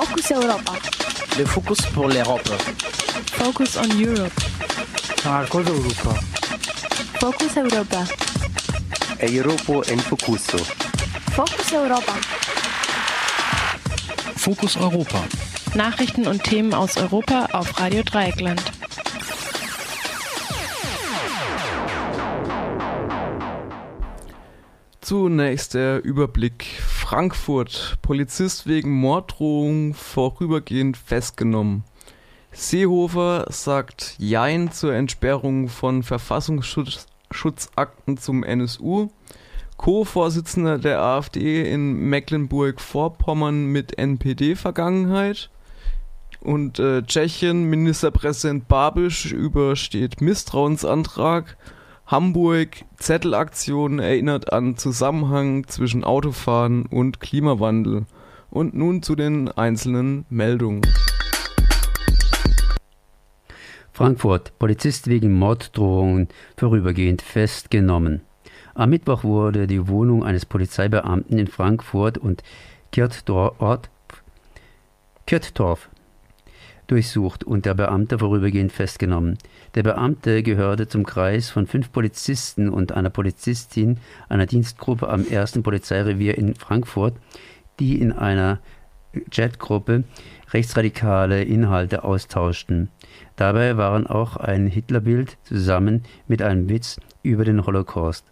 Focus Europa. Le Focus pour l'Europe. Focus on Europe. Marcos Europa. Focus Europa. Europa en Focuso. Focus Europa. Fokus Europa. Nachrichten und Themen aus Europa auf Radio Dreieckland. Zunächst der Überblick. Frankfurt. Polizist wegen Morddrohung vorübergehend festgenommen. Seehofer sagt Jein zur Entsperrung von Verfassungsschutzakten zum NSU. Co-Vorsitzender der AfD in Mecklenburg-Vorpommern mit NPD-Vergangenheit. Und äh, Tschechien, Ministerpräsident Babisch übersteht Misstrauensantrag. Hamburg, Zettelaktion erinnert an Zusammenhang zwischen Autofahren und Klimawandel. Und nun zu den einzelnen Meldungen. Frankfurt. Polizist wegen Morddrohungen vorübergehend festgenommen. Am Mittwoch wurde die Wohnung eines Polizeibeamten in Frankfurt und Kirchdorf durchsucht und der Beamte vorübergehend festgenommen. Der Beamte gehörte zum Kreis von fünf Polizisten und einer Polizistin einer Dienstgruppe am ersten Polizeirevier in Frankfurt, die in einer Chatgruppe rechtsradikale Inhalte austauschten. Dabei waren auch ein Hitlerbild zusammen mit einem Witz über den Holocaust.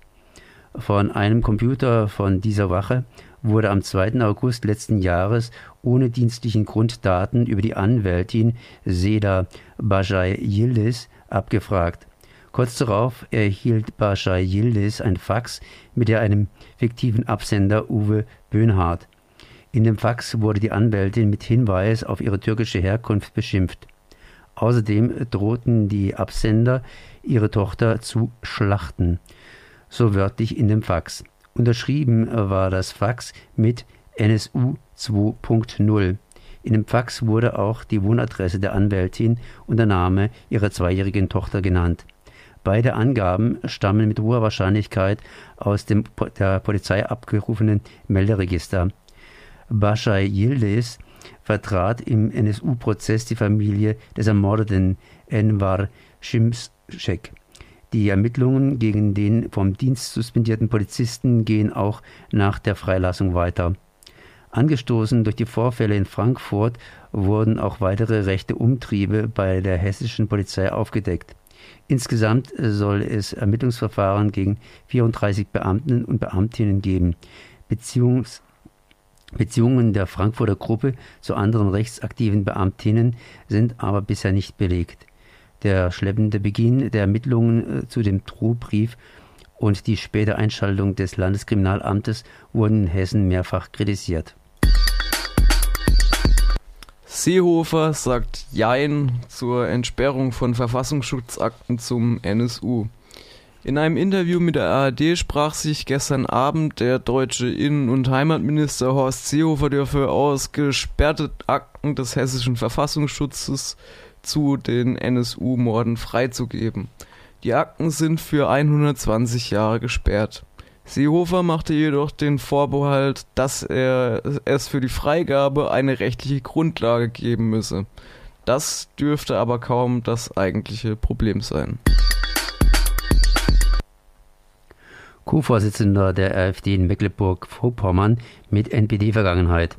Von einem Computer von dieser Wache wurde am 2. August letzten Jahres ohne dienstlichen Grund Daten über die Anwältin Seda Bajai Yildiz abgefragt. Kurz darauf erhielt Bajai Yildiz ein Fax mit einem fiktiven Absender Uwe Böhnhardt. In dem Fax wurde die Anwältin mit Hinweis auf ihre türkische Herkunft beschimpft. Außerdem drohten die Absender, ihre Tochter zu schlachten. So wörtlich in dem Fax. Unterschrieben war das Fax mit NSU 2.0. In dem Fax wurde auch die Wohnadresse der Anwältin und der Name ihrer zweijährigen Tochter genannt. Beide Angaben stammen mit hoher Wahrscheinlichkeit aus dem der Polizei abgerufenen Melderegister. Bashai Yildiz vertrat im NSU-Prozess die Familie des ermordeten Envar Şimşek. Die Ermittlungen gegen den vom Dienst suspendierten Polizisten gehen auch nach der Freilassung weiter. Angestoßen durch die Vorfälle in Frankfurt wurden auch weitere rechte Umtriebe bei der hessischen Polizei aufgedeckt. Insgesamt soll es Ermittlungsverfahren gegen 34 Beamten und Beamtinnen geben. Beziehungs Beziehungen der Frankfurter Gruppe zu anderen rechtsaktiven Beamtinnen sind aber bisher nicht belegt. Der schleppende Beginn der Ermittlungen äh, zu dem Drohbrief und die späte Einschaltung des Landeskriminalamtes wurden in Hessen mehrfach kritisiert. Seehofer sagt Jein zur Entsperrung von Verfassungsschutzakten zum NSU. In einem Interview mit der ARD sprach sich gestern Abend der deutsche Innen- und Heimatminister Horst Seehofer dafür aus, gesperrte Akten des hessischen Verfassungsschutzes zu den NSU-Morden freizugeben. Die Akten sind für 120 Jahre gesperrt. Seehofer machte jedoch den Vorbehalt, dass er es für die Freigabe eine rechtliche Grundlage geben müsse. Das dürfte aber kaum das eigentliche Problem sein. Co-Vorsitzender der AfD in Mecklenburg-Vorpommern mit NPD-Vergangenheit.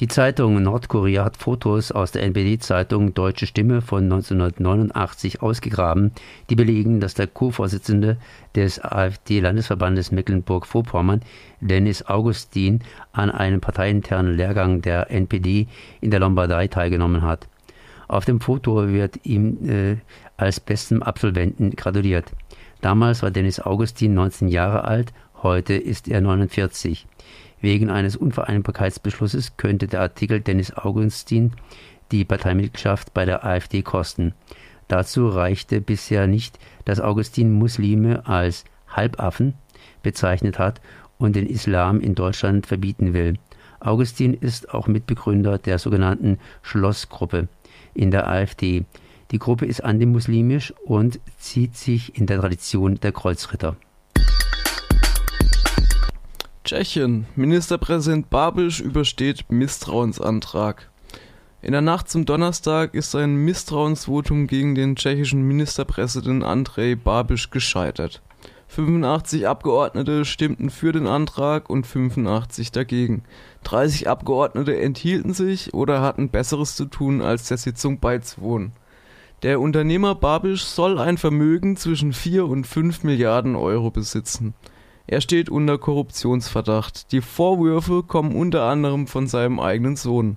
Die Zeitung Nordkorea hat Fotos aus der NPD-Zeitung Deutsche Stimme von 1989 ausgegraben, die belegen, dass der Co-Vorsitzende des AfD-Landesverbandes Mecklenburg-Vorpommern, Dennis Augustin, an einem parteiinternen Lehrgang der NPD in der Lombardei teilgenommen hat. Auf dem Foto wird ihm äh, als bestem Absolventen gratuliert. Damals war Dennis Augustin 19 Jahre alt, heute ist er 49. Wegen eines Unvereinbarkeitsbeschlusses könnte der Artikel Dennis Augustin die Parteimitgliedschaft bei der AfD kosten. Dazu reichte bisher nicht, dass Augustin Muslime als Halbaffen bezeichnet hat und den Islam in Deutschland verbieten will. Augustin ist auch Mitbegründer der sogenannten Schlossgruppe in der AfD. Die Gruppe ist antimuslimisch und zieht sich in der Tradition der Kreuzritter. Tschechien. Ministerpräsident Babisch übersteht Misstrauensantrag. In der Nacht zum Donnerstag ist ein Misstrauensvotum gegen den tschechischen Ministerpräsidenten Andrej Babiš gescheitert. 85 Abgeordnete stimmten für den Antrag und 85 dagegen. 30 Abgeordnete enthielten sich oder hatten Besseres zu tun, als der Sitzung beizuwohnen. Der Unternehmer Babisch soll ein Vermögen zwischen 4 und 5 Milliarden Euro besitzen. Er steht unter Korruptionsverdacht. Die Vorwürfe kommen unter anderem von seinem eigenen Sohn.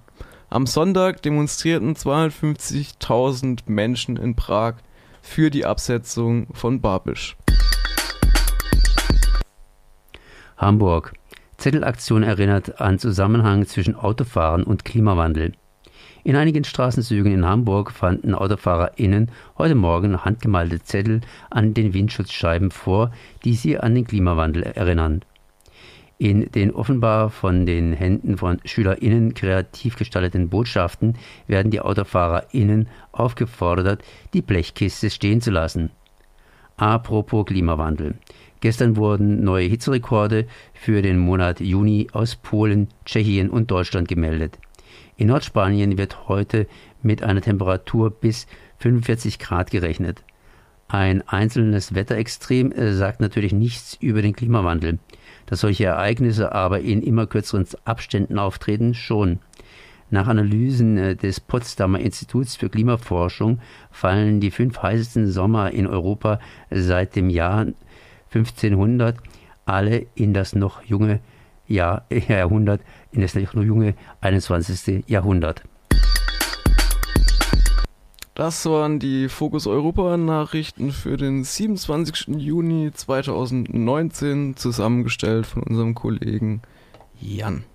Am Sonntag demonstrierten 250.000 Menschen in Prag für die Absetzung von Babisch. Hamburg. Zettelaktion erinnert an Zusammenhang zwischen Autofahren und Klimawandel. In einigen Straßenzügen in Hamburg fanden AutofahrerInnen heute Morgen handgemalte Zettel an den Windschutzscheiben vor, die sie an den Klimawandel erinnern. In den offenbar von den Händen von SchülerInnen kreativ gestalteten Botschaften werden die AutofahrerInnen aufgefordert, die Blechkiste stehen zu lassen. Apropos Klimawandel. Gestern wurden neue Hitzerekorde für den Monat Juni aus Polen, Tschechien und Deutschland gemeldet. In Nordspanien wird heute mit einer Temperatur bis 45 Grad gerechnet. Ein einzelnes Wetterextrem äh, sagt natürlich nichts über den Klimawandel. Dass solche Ereignisse aber in immer kürzeren Abständen auftreten, schon. Nach Analysen äh, des Potsdamer Instituts für Klimaforschung fallen die fünf heißesten Sommer in Europa seit dem Jahr 1500 alle in das noch junge Jahr, Jahrhundert, in das junge 21. Jahrhundert. Das waren die Fokus Europa Nachrichten für den 27. Juni 2019, zusammengestellt von unserem Kollegen Jan.